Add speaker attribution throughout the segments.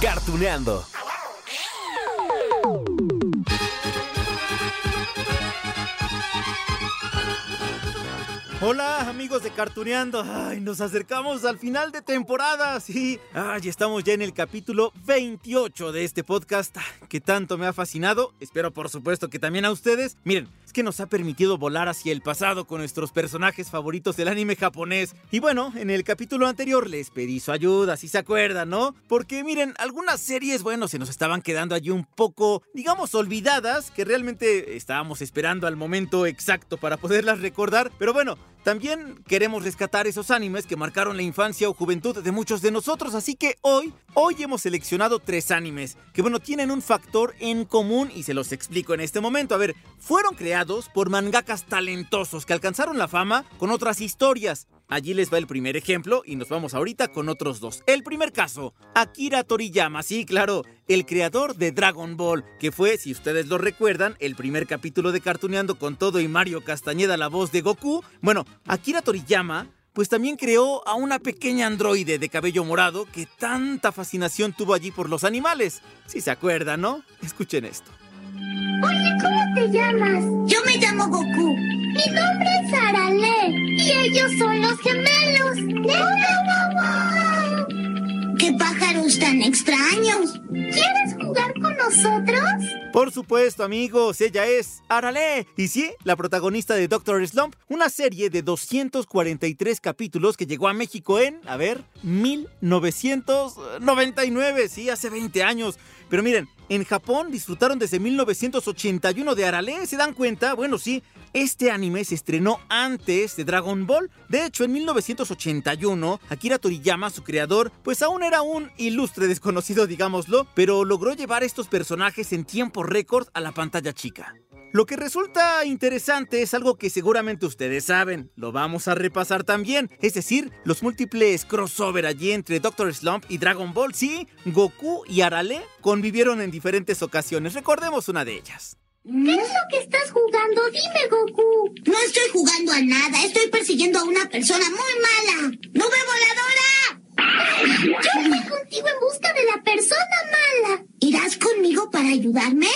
Speaker 1: Cartuneando.
Speaker 2: Hola amigos de Cartuneando, ay, nos acercamos al final de temporada, sí, ay, estamos ya en el capítulo 28 de este podcast que tanto me ha fascinado, espero por supuesto que también a ustedes, miren, que nos ha permitido volar hacia el pasado con nuestros personajes favoritos del anime japonés, y bueno, en el capítulo anterior les pedí su ayuda, si se acuerdan, ¿no? Porque miren, algunas series, bueno, se nos estaban quedando allí un poco, digamos, olvidadas, que realmente estábamos esperando al momento exacto para poderlas recordar, pero bueno, también queremos rescatar esos animes que marcaron la infancia o juventud de muchos de nosotros, así que hoy, hoy hemos seleccionado tres animes que bueno, tienen un factor en común y se los explico en este momento. A ver, fueron creados por mangakas talentosos que alcanzaron la fama con otras historias. Allí les va el primer ejemplo y nos vamos ahorita con otros dos. El primer caso, Akira Toriyama, sí, claro, el creador de Dragon Ball, que fue, si ustedes lo recuerdan, el primer capítulo de Cartuneando con todo y Mario Castañeda la voz de Goku. Bueno, Akira Toriyama pues también creó a una pequeña androide de cabello morado que tanta fascinación tuvo allí por los animales. Si se acuerdan, ¿no? Escuchen esto.
Speaker 3: Oye, ¿cómo te llamas?
Speaker 4: Yo me llamo Goku.
Speaker 3: Mi nombre es Arale y ellos son los gemelos.
Speaker 4: ¡Qué pájaros tan extraños!
Speaker 3: ¿Quieres jugar con nosotros?
Speaker 2: Por supuesto, amigos, ella es Arale. Y sí, la protagonista de Doctor Slump, una serie de 243 capítulos que llegó a México en, a ver, 1999, sí, hace 20 años. Pero miren, en Japón disfrutaron desde 1981 de Arale, ¿se dan cuenta? Bueno, sí, este anime se estrenó antes de Dragon Ball. De hecho, en 1981, Akira Toriyama, su creador, pues aún era un ilustre desconocido, digámoslo, pero logró llevar estos personajes en tiempo récord a la pantalla chica. Lo que resulta interesante es algo que seguramente ustedes saben, lo vamos a repasar también, es decir, los múltiples crossover allí entre Doctor Slump y Dragon Ball. Sí, Goku y Arale convivieron en diferentes ocasiones, recordemos una de ellas.
Speaker 3: ¿Qué es lo que estás jugando? Dime, Goku.
Speaker 4: No estoy jugando a nada, estoy persiguiendo a una persona muy mala. ¡Nube voladora!
Speaker 3: Yo voy contigo en busca de la persona mala.
Speaker 4: ¿Irás conmigo para ayudarme?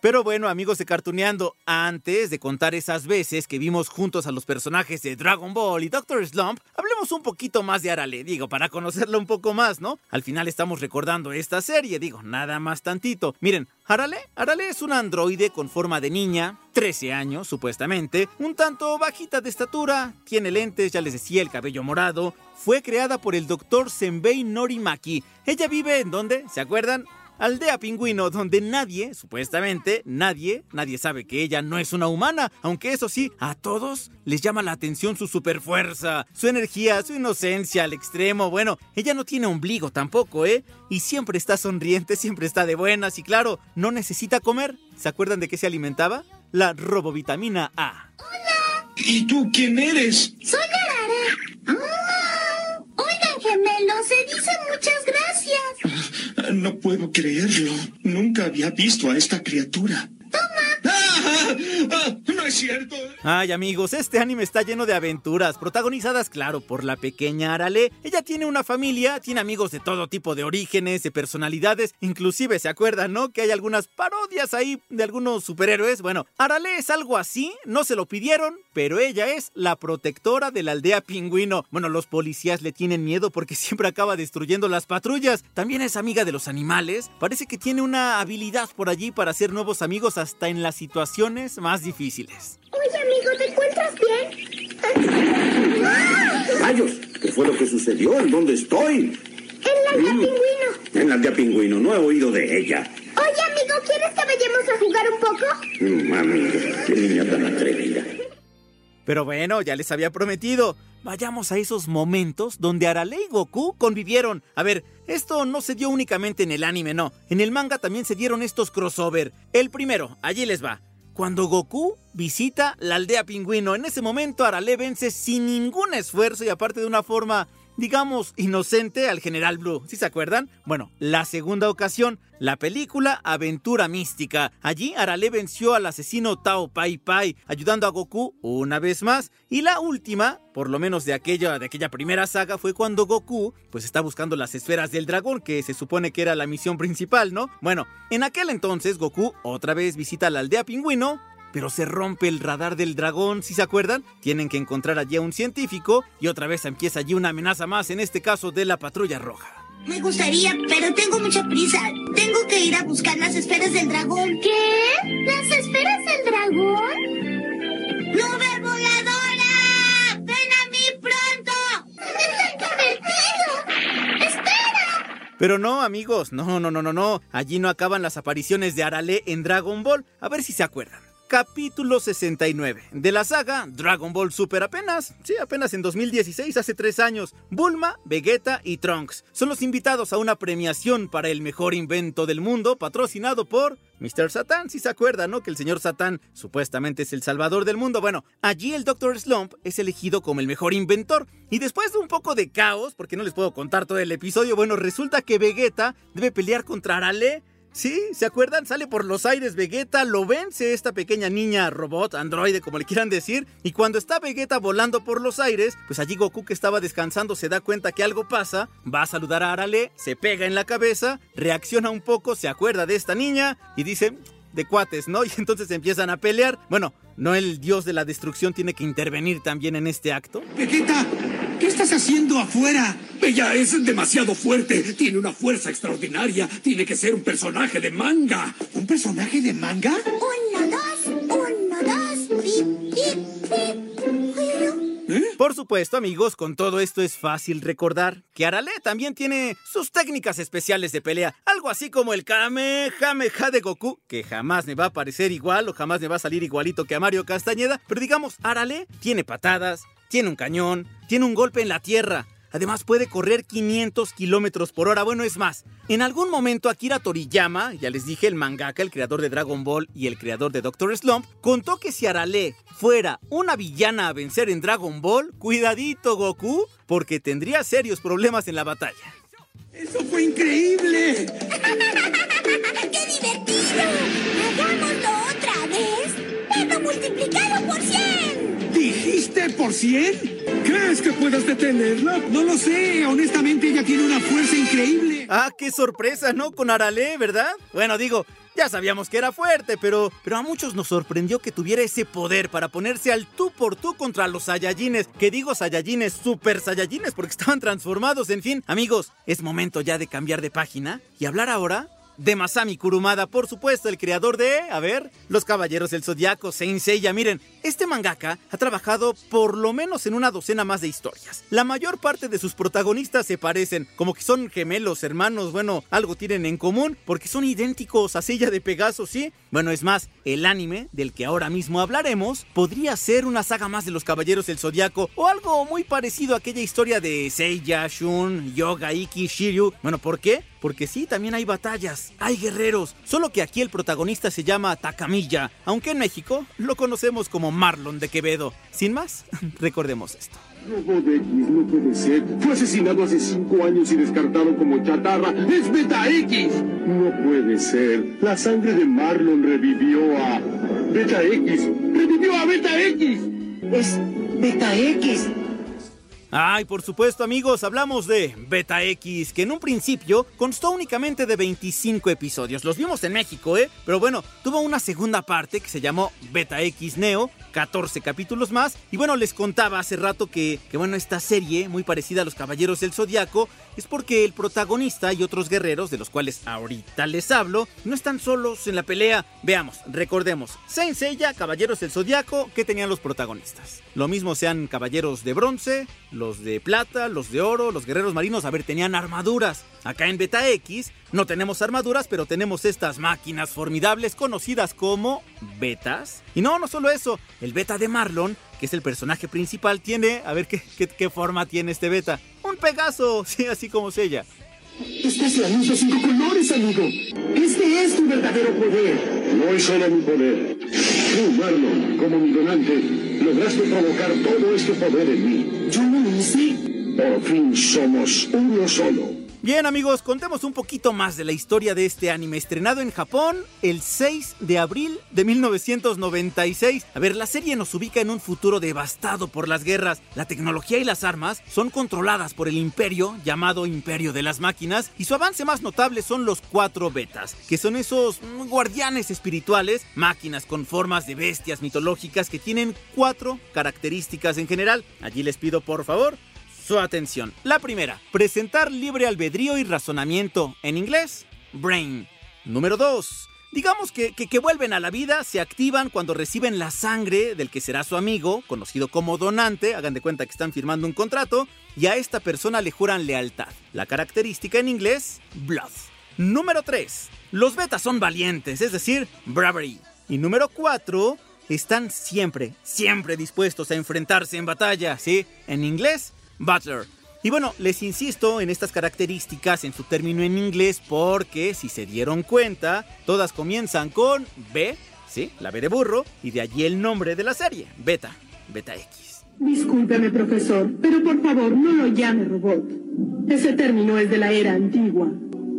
Speaker 2: Pero bueno, amigos de Cartuneando, antes de contar esas veces que vimos juntos a los personajes de Dragon Ball y Doctor Slump, hablemos un poquito más de Arale, digo, para conocerla un poco más, ¿no? Al final estamos recordando esta serie, digo, nada más tantito. Miren, Arale, Arale es una androide con forma de niña, 13 años supuestamente, un tanto bajita de estatura, tiene lentes, ya les decía, el cabello morado. Fue creada por el Dr. Senbei Norimaki. Ella vive en donde, ¿se acuerdan? Aldea Pingüino, donde nadie, supuestamente nadie, nadie sabe que ella no es una humana, aunque eso sí, a todos les llama la atención su superfuerza, su energía, su inocencia al extremo. Bueno, ella no tiene ombligo tampoco, ¿eh? Y siempre está sonriente, siempre está de buenas y claro, no necesita comer. ¿Se acuerdan de qué se alimentaba? La robovitamina A.
Speaker 3: ¡Hola!
Speaker 5: ¿Y tú quién eres?
Speaker 3: Soy Arara. Ah, oigan, gemelos, se dice muchas gracias.
Speaker 5: No puedo creerlo. Nunca había visto a esta criatura. ¡No es cierto!
Speaker 2: Ay amigos, este anime está lleno de aventuras, protagonizadas claro por la pequeña Arale. Ella tiene una familia, tiene amigos de todo tipo de orígenes, de personalidades, inclusive se acuerdan, ¿no? Que hay algunas parodias ahí de algunos superhéroes. Bueno, Arale es algo así, no se lo pidieron, pero ella es la protectora de la aldea pingüino. Bueno, los policías le tienen miedo porque siempre acaba destruyendo las patrullas. También es amiga de los animales, parece que tiene una habilidad por allí para hacer nuevos amigos hasta en las situaciones más difíciles.
Speaker 3: Oye, amigo, ¿te encuentras bien?
Speaker 6: ¡Rayos! ¿Qué fue lo que sucedió? ¿En dónde estoy?
Speaker 3: En la aldea pingüino.
Speaker 6: En la aldea pingüino, no he oído de ella.
Speaker 3: Oye, amigo, ¿quieres que vayamos a jugar un poco?
Speaker 6: Mami, qué niña tan atrevida.
Speaker 2: Pero bueno, ya les había prometido. Vayamos a esos momentos donde Arale y Goku convivieron. A ver, esto no se dio únicamente en el anime, no. En el manga también se dieron estos crossover. El primero, allí les va. Cuando Goku visita la aldea pingüino, en ese momento Arale vence sin ningún esfuerzo y aparte de una forma digamos, inocente al General Blue. ¿Sí se acuerdan? Bueno, la segunda ocasión, la película Aventura Mística. Allí Arale venció al asesino Tao Pai Pai, ayudando a Goku una vez más. Y la última, por lo menos de aquella, de aquella primera saga, fue cuando Goku pues está buscando las esferas del dragón, que se supone que era la misión principal, ¿no? Bueno, en aquel entonces Goku otra vez visita la aldea pingüino pero se rompe el radar del dragón, si se acuerdan, tienen que encontrar allí a un científico y otra vez empieza allí una amenaza más, en este caso de la patrulla roja.
Speaker 4: Me gustaría, pero tengo mucha prisa. Tengo que ir a buscar las esferas del dragón.
Speaker 3: ¿Qué? ¿Las esferas del dragón?
Speaker 4: ¡Nube voladora! ¡Ven a mí pronto!
Speaker 3: ¡Espera!
Speaker 2: Pero no, amigos, no, no, no, no, no. Allí no acaban las apariciones de Arale en Dragon Ball. A ver si se acuerdan capítulo 69 de la saga Dragon Ball Super apenas, sí, apenas en 2016, hace tres años. Bulma, Vegeta y Trunks son los invitados a una premiación para el mejor invento del mundo patrocinado por Mr. Satan, si se acuerdan, ¿no? Que el señor Satan supuestamente es el salvador del mundo. Bueno, allí el Dr. Slump es elegido como el mejor inventor. Y después de un poco de caos, porque no les puedo contar todo el episodio, bueno, resulta que Vegeta debe pelear contra Arale Sí, ¿se acuerdan? Sale por los aires Vegeta, lo vence esta pequeña niña robot, androide, como le quieran decir, y cuando está Vegeta volando por los aires, pues allí Goku que estaba descansando se da cuenta que algo pasa, va a saludar a Arale, se pega en la cabeza, reacciona un poco, se acuerda de esta niña y dice, de cuates, ¿no? Y entonces empiezan a pelear. Bueno, ¿no el dios de la destrucción tiene que intervenir también en este acto?
Speaker 1: Vegeta, ¿qué estás haciendo afuera?
Speaker 5: Ella es demasiado fuerte, tiene una fuerza extraordinaria, tiene que ser un personaje de manga.
Speaker 1: ¿Un personaje de manga?
Speaker 3: Uno, dos, uno, dos, pip, pip, pip.
Speaker 2: ¿Eh? Por supuesto, amigos, con todo esto es fácil recordar que Arale también tiene sus técnicas especiales de pelea, algo así como el Kamehameha de Goku, que jamás me va a parecer igual o jamás me va a salir igualito que a Mario Castañeda, pero digamos, Arale tiene patadas, tiene un cañón, tiene un golpe en la tierra, Además puede correr 500 kilómetros por hora. Bueno, es más, en algún momento Akira Toriyama, ya les dije, el mangaka, el creador de Dragon Ball y el creador de Doctor Slump, contó que si Arale fuera una villana a vencer en Dragon Ball, cuidadito Goku, porque tendría serios problemas en la batalla.
Speaker 1: ¡Eso fue increíble!
Speaker 3: ¡Qué divertido! ¡Hagámoslo otra vez! ¡Pero multiplicado por 100!
Speaker 1: ¿Dijiste por 100?
Speaker 5: ¿Crees que puedas detenerla?
Speaker 1: No lo sé, honestamente ella tiene una fuerza increíble.
Speaker 2: Ah, qué sorpresa, ¿no? Con Arale, ¿verdad? Bueno, digo, ya sabíamos que era fuerte, pero, pero a muchos nos sorprendió que tuviera ese poder para ponerse al tú por tú contra los Saiyajines. Que digo Saiyajines, super Saiyajines, porque estaban transformados. En fin, amigos, es momento ya de cambiar de página y hablar ahora de Masami Kurumada, por supuesto, el creador de, a ver, Los Caballeros del Zodiaco, Saint Seiya. Miren, este mangaka ha trabajado por lo menos en una docena más de historias. La mayor parte de sus protagonistas se parecen, como que son gemelos, hermanos, bueno, algo tienen en común, porque son idénticos a Seiya de Pegaso, ¿sí? Bueno, es más, el anime, del que ahora mismo hablaremos, podría ser una saga más de Los Caballeros del Zodiaco, o algo muy parecido a aquella historia de Seiya, Shun, Yoga, Iki, Shiryu. Bueno, ¿por qué? Porque sí, también hay batallas, hay guerreros, solo que aquí el protagonista se llama Takamiya, aunque en México lo conocemos como Marlon de Quevedo. Sin más, recordemos esto.
Speaker 6: Robot X no puede ser. Fue asesinado hace cinco años y descartado como chatarra. ¡Es Beta X! No puede ser. La sangre de Marlon revivió a Beta X. ¡Revivió a Beta X!
Speaker 1: Es Beta X.
Speaker 2: Ay, por supuesto amigos, hablamos de Beta X, que en un principio constó únicamente de 25 episodios. Los vimos en México, ¿eh? Pero bueno, tuvo una segunda parte que se llamó Beta X Neo 14 capítulos más. Y bueno, les contaba hace rato que, que bueno, esta serie, muy parecida a los Caballeros del Zodiaco, es porque el protagonista y otros guerreros, de los cuales ahorita les hablo, no están solos en la pelea. Veamos, recordemos, Saint Seiya, Caballeros del Zodiaco, ¿qué tenían los protagonistas? Lo mismo sean caballeros de bronce, los de plata, los de oro, los guerreros marinos, a ver, tenían armaduras. Acá en Beta X no tenemos armaduras, pero tenemos estas máquinas formidables conocidas como betas. Y no, no solo eso, el beta de Marlon, que es el personaje principal, tiene, a ver qué, qué, qué forma tiene este beta. Un Pegaso, sí, así como Sella.
Speaker 6: Esta es la luz de cinco colores, amigo. Este es tu verdadero poder. No es solo mi poder. Tú, Marlon, como mi donante, lograste provocar todo este poder en mí. Yo no lo hice. Por fin somos uno solo.
Speaker 2: Bien amigos, contemos un poquito más de la historia de este anime estrenado en Japón el 6 de abril de 1996. A ver, la serie nos ubica en un futuro devastado por las guerras. La tecnología y las armas son controladas por el imperio llamado Imperio de las Máquinas y su avance más notable son los cuatro betas, que son esos guardianes espirituales, máquinas con formas de bestias mitológicas que tienen cuatro características en general. Allí les pido por favor su atención. La primera, presentar libre albedrío y razonamiento. En inglés, brain. Número 2. Digamos que, que, vuelven a la vida, se activan cuando reciben la sangre del que será su amigo, conocido como donante, hagan de cuenta que están firmando un contrato, y a esta persona le juran lealtad. La característica en inglés, blood. Número 3. Los betas son valientes, es decir, bravery. Y número 4. Están siempre, siempre dispuestos a enfrentarse en batalla, ¿sí? En inglés, Butler. Y bueno, les insisto en estas características en su término en inglés porque, si se dieron cuenta, todas comienzan con B, ¿sí? La B de burro, y de allí el nombre de la serie, Beta, Beta X.
Speaker 7: Discúlpeme, profesor, pero por favor no lo llame robot. Ese término es de la era antigua.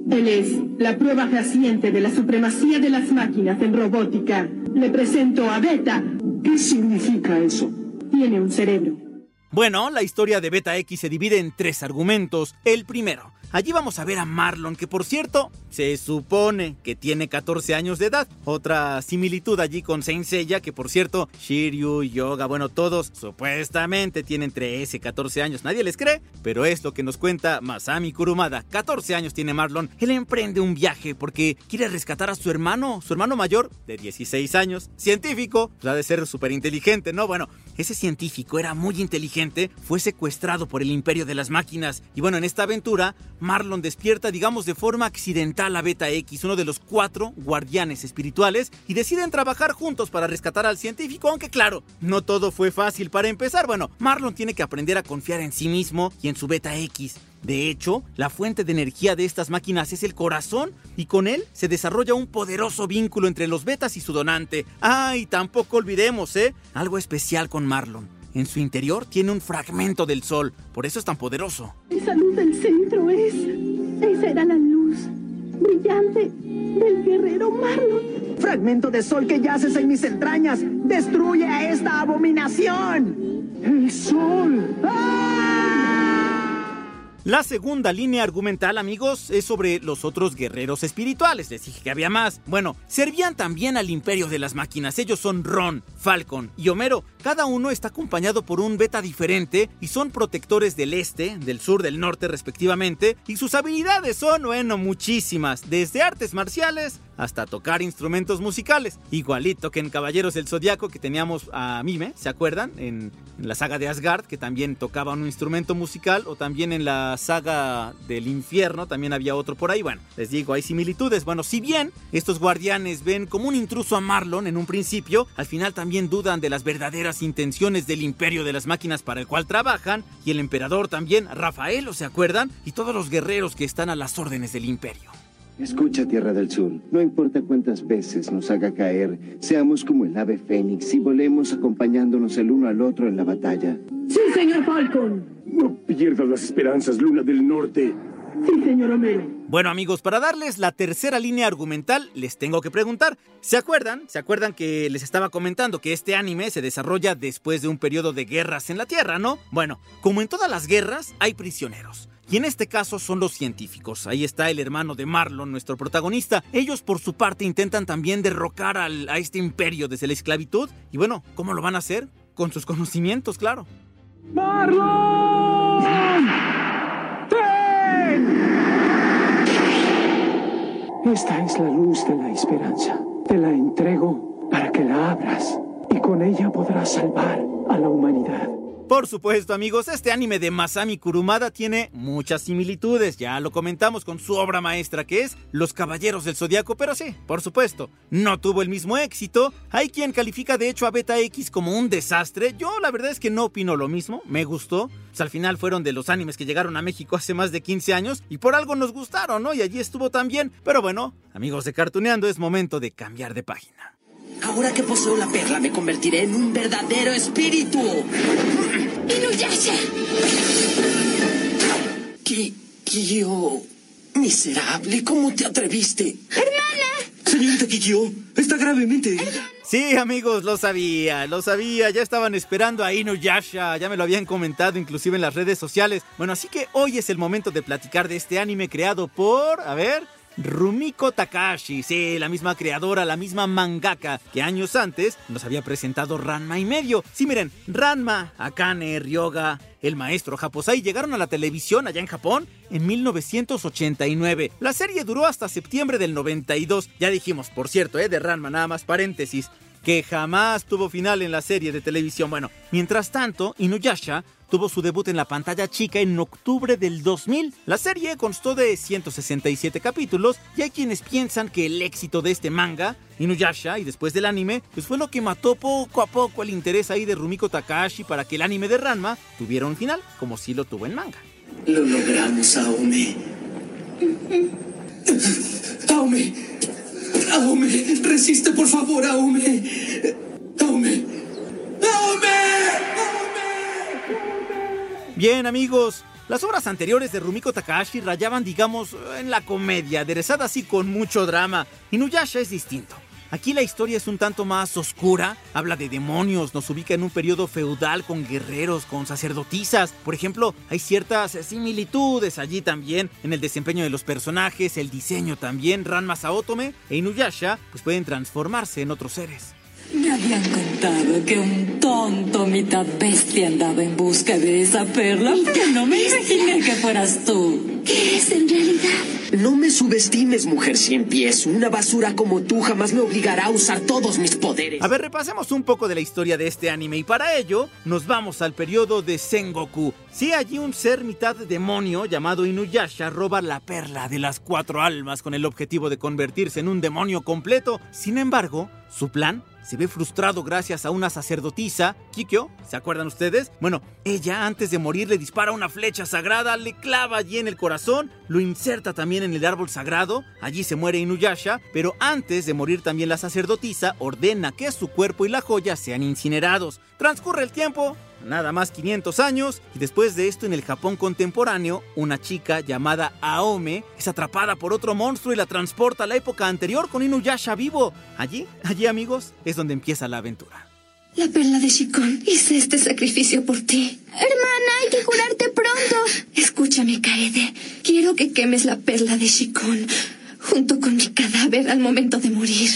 Speaker 7: Él es la prueba fehaciente de la supremacía de las máquinas en robótica. Le presento a Beta.
Speaker 6: ¿Qué significa eso?
Speaker 7: Tiene un cerebro.
Speaker 2: Bueno, la historia de Beta X se divide en tres argumentos. El primero, allí vamos a ver a Marlon, que por cierto, se supone que tiene 14 años de edad. Otra similitud allí con Saint Seiya, que por cierto, Shiryu, Yoga, bueno, todos supuestamente tienen 13, 14 años. Nadie les cree, pero es lo que nos cuenta Masami Kurumada. 14 años tiene Marlon. Él emprende un viaje porque quiere rescatar a su hermano, su hermano mayor, de 16 años, científico, pues ha de ser súper inteligente, ¿no? Bueno, ese científico era muy inteligente, fue secuestrado por el imperio de las máquinas. Y bueno, en esta aventura, Marlon despierta, digamos, de forma accidental a Beta X, uno de los cuatro guardianes espirituales, y deciden trabajar juntos para rescatar al científico, aunque claro, no todo fue fácil para empezar. Bueno, Marlon tiene que aprender a confiar en sí mismo y en su Beta X. De hecho, la fuente de energía de estas máquinas es el corazón y con él se desarrolla un poderoso vínculo entre los betas y su donante. Ah, y tampoco olvidemos, ¿eh? Algo especial con Marlon. En su interior tiene un fragmento del sol, por eso es tan poderoso.
Speaker 7: Esa luz del centro es... Esa era la luz brillante del guerrero Marlon.
Speaker 8: Fragmento de sol que yaces en mis entrañas. Destruye a esta abominación.
Speaker 6: El sol.
Speaker 2: La segunda línea argumental, amigos, es sobre los otros guerreros espirituales. Les dije que había más. Bueno, servían también al imperio de las máquinas. Ellos son Ron, Falcon y Homero. Cada uno está acompañado por un beta diferente y son protectores del este, del sur, del norte respectivamente. Y sus habilidades son, bueno, muchísimas. Desde artes marciales hasta tocar instrumentos musicales. Igualito que en Caballeros del Zodiaco que teníamos a Mime, ¿se acuerdan? En, en, la saga de Asgard, que también tocaba un instrumento musical, o también en la saga del infierno, también había otro por ahí. Bueno, les digo, hay similitudes. Bueno, si bien estos guardianes ven como un intruso a Marlon en un principio, al final también dudan de las verdaderas intenciones del imperio de las máquinas para el cual trabajan, y el emperador también, Rafael, ¿o se acuerdan? Y todos los guerreros que están a las órdenes del imperio.
Speaker 9: Escucha, Tierra del Sur, no importa cuántas veces nos haga caer, seamos como el ave fénix y volemos acompañándonos el uno al otro en la batalla.
Speaker 7: Sí, señor Falcon.
Speaker 6: No pierdas las esperanzas, Luna del Norte.
Speaker 7: Sí, señor Homero.
Speaker 2: Bueno amigos, para darles la tercera línea argumental, les tengo que preguntar, ¿se acuerdan? ¿Se acuerdan que les estaba comentando que este anime se desarrolla después de un periodo de guerras en la Tierra, ¿no? Bueno, como en todas las guerras, hay prisioneros. Y en este caso son los científicos. Ahí está el hermano de Marlon, nuestro protagonista. Ellos por su parte intentan también derrocar al, a este imperio desde la esclavitud. Y bueno, ¿cómo lo van a hacer? Con sus conocimientos, claro.
Speaker 8: ¡Marlon!
Speaker 10: Esta es la luz de la esperanza. Te la entrego para que la abras y con ella podrás salvar a la humanidad.
Speaker 2: Por supuesto, amigos, este anime de Masami Kurumada tiene muchas similitudes, ya lo comentamos con su obra maestra que es Los Caballeros del Zodiaco, pero sí, por supuesto, no tuvo el mismo éxito. Hay quien califica de hecho a Beta X como un desastre. Yo la verdad es que no opino lo mismo, me gustó. Pues al final fueron de los animes que llegaron a México hace más de 15 años y por algo nos gustaron, ¿no? Y allí estuvo también. Pero bueno, amigos de Cartuneando, es momento de cambiar de página.
Speaker 11: Ahora que poseo la perla, me convertiré en un verdadero espíritu.
Speaker 3: ¡Inuyasha!
Speaker 11: Kikyo. Miserable, ¿cómo te atreviste?
Speaker 3: ¡Hermana!
Speaker 5: Señorita Kikyo, está gravemente herida.
Speaker 2: Sí, amigos, lo sabía, lo sabía, ya estaban esperando a Inuyasha, ya me lo habían comentado inclusive en las redes sociales. Bueno, así que hoy es el momento de platicar de este anime creado por, a ver, Rumiko Takashi, sí, la misma creadora, la misma mangaka que años antes nos había presentado Ranma y medio. Sí, miren, Ranma, Akane, Ryoga, el maestro Japosai llegaron a la televisión allá en Japón en 1989. La serie duró hasta septiembre del 92. Ya dijimos, por cierto, eh, de Ranma, nada más paréntesis, que jamás tuvo final en la serie de televisión. Bueno, mientras tanto, Inuyasha tuvo su debut en la pantalla chica en octubre del 2000. La serie constó de 167 capítulos y hay quienes piensan que el éxito de este manga, Inuyasha, y después del anime, pues fue lo que mató poco a poco el interés ahí de Rumiko Takahashi para que el anime de Ranma tuviera un final, como si lo tuvo en manga.
Speaker 11: Lo logramos, Aome. Aome. Aome. Resiste, por favor, Aome.
Speaker 2: Bien amigos, las obras anteriores de Rumiko Takahashi rayaban, digamos, en la comedia, aderezada así con mucho drama. Inuyasha es distinto. Aquí la historia es un tanto más oscura, habla de demonios, nos ubica en un periodo feudal con guerreros, con sacerdotisas. Por ejemplo, hay ciertas similitudes allí también en el desempeño de los personajes, el diseño también. Ranma Saotome e Inuyasha pues pueden transformarse en otros seres.
Speaker 12: Me habían contado que un tonto mitad bestia andaba en busca de esa perla, pero no me imaginé que fueras tú.
Speaker 3: ¿Qué es en realidad?
Speaker 11: No me subestimes, mujer cien pies. Una basura como tú jamás me obligará a usar todos mis poderes.
Speaker 2: A ver, repasemos un poco de la historia de este anime y para ello nos vamos al periodo de Sengoku. Sí, allí un ser mitad demonio llamado Inuyasha roba la perla de las cuatro almas con el objetivo de convertirse en un demonio completo. Sin embargo, su plan se ve frustrado gracias a una sacerdotisa, Kikyo, ¿se acuerdan ustedes? Bueno, ella antes de morir le dispara una flecha sagrada, le clava allí en el corazón, lo inserta también en el árbol sagrado, allí se muere Inuyasha, pero antes de morir también la sacerdotisa ordena que su cuerpo y la joya sean incinerados. Transcurre el tiempo, nada más 500 años, y después de esto en el Japón contemporáneo, una chica llamada Aome es atrapada por otro monstruo y la transporta a la época anterior con Inuyasha vivo. Allí, allí amigos, es donde empieza la aventura.
Speaker 3: La perla de Shikon. Hice este sacrificio por ti. Hermana, hay que jurarte pronto. Escúchame, Kaede. Quiero que quemes la perla de Shikon junto con mi cadáver al momento de morir.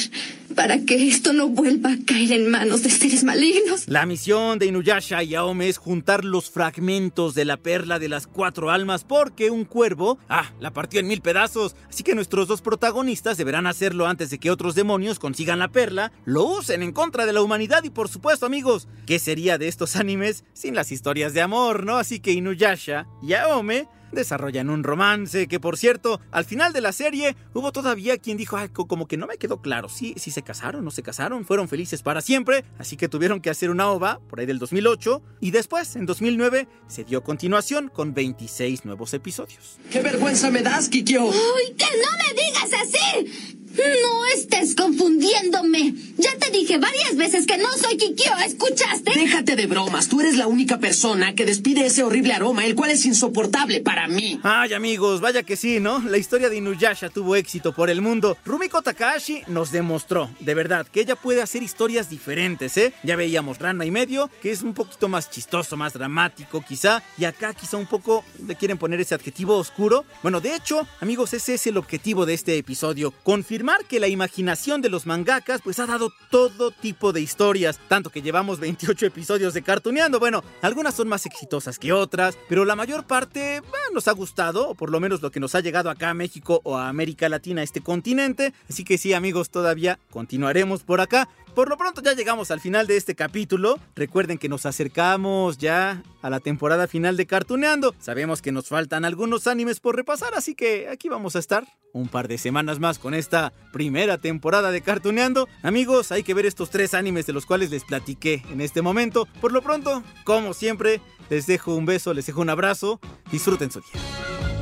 Speaker 3: Para que esto no vuelva a caer en manos de seres malignos.
Speaker 2: La misión de Inuyasha y Aome es juntar los fragmentos de la perla de las cuatro almas porque un cuervo, ah, la partió en mil pedazos. Así que nuestros dos protagonistas deberán hacerlo antes de que otros demonios consigan la perla, lo usen en contra de la humanidad y por supuesto amigos, ¿qué sería de estos animes sin las historias de amor, no? Así que Inuyasha y Aome desarrollan un romance que por cierto, al final de la serie hubo todavía quien dijo, Ay, como que no me quedó claro, si sí, sí se casaron, no se casaron, fueron felices para siempre, así que tuvieron que hacer una ova por ahí del 2008 y después, en 2009, se dio continuación con 26 nuevos episodios.
Speaker 11: ¡Qué vergüenza me das, Kikyo!
Speaker 4: ¡Uy, que no me digas así! No estés confundiéndome. Ya te dije
Speaker 3: varias veces que no soy Kikyo, ¿escuchaste?
Speaker 11: Déjate de bromas, tú eres la única persona que despide ese horrible aroma, el cual es insoportable para mí.
Speaker 2: Ay, amigos, vaya que sí, ¿no? La historia de Inuyasha tuvo éxito por el mundo. Rumiko Takahashi nos demostró, de verdad, que ella puede hacer historias diferentes, ¿eh? Ya veíamos Rana y medio, que es un poquito más chistoso, más dramático, quizá, y acá quizá un poco le quieren poner ese adjetivo oscuro. Bueno, de hecho, amigos, ese es el objetivo de este episodio, confirmar que la imaginación de los mangakas pues ha dado todo tipo de historias, tanto que llevamos 28 episodios de cartuneando. Bueno, algunas son más exitosas que otras, pero la mayor parte nos ha gustado, o por lo menos lo que nos ha llegado acá a México o a América Latina, este continente. Así que sí, amigos, todavía continuaremos por acá. Por lo pronto ya llegamos al final de este capítulo. Recuerden que nos acercamos ya a la temporada final de Cartuneando. Sabemos que nos faltan algunos animes por repasar, así que aquí vamos a estar un par de semanas más con esta primera temporada de Cartuneando. Amigos, hay que ver estos tres animes de los cuales les platiqué en este momento. Por lo pronto, como siempre, les dejo un beso, les dejo un abrazo. Disfruten su día.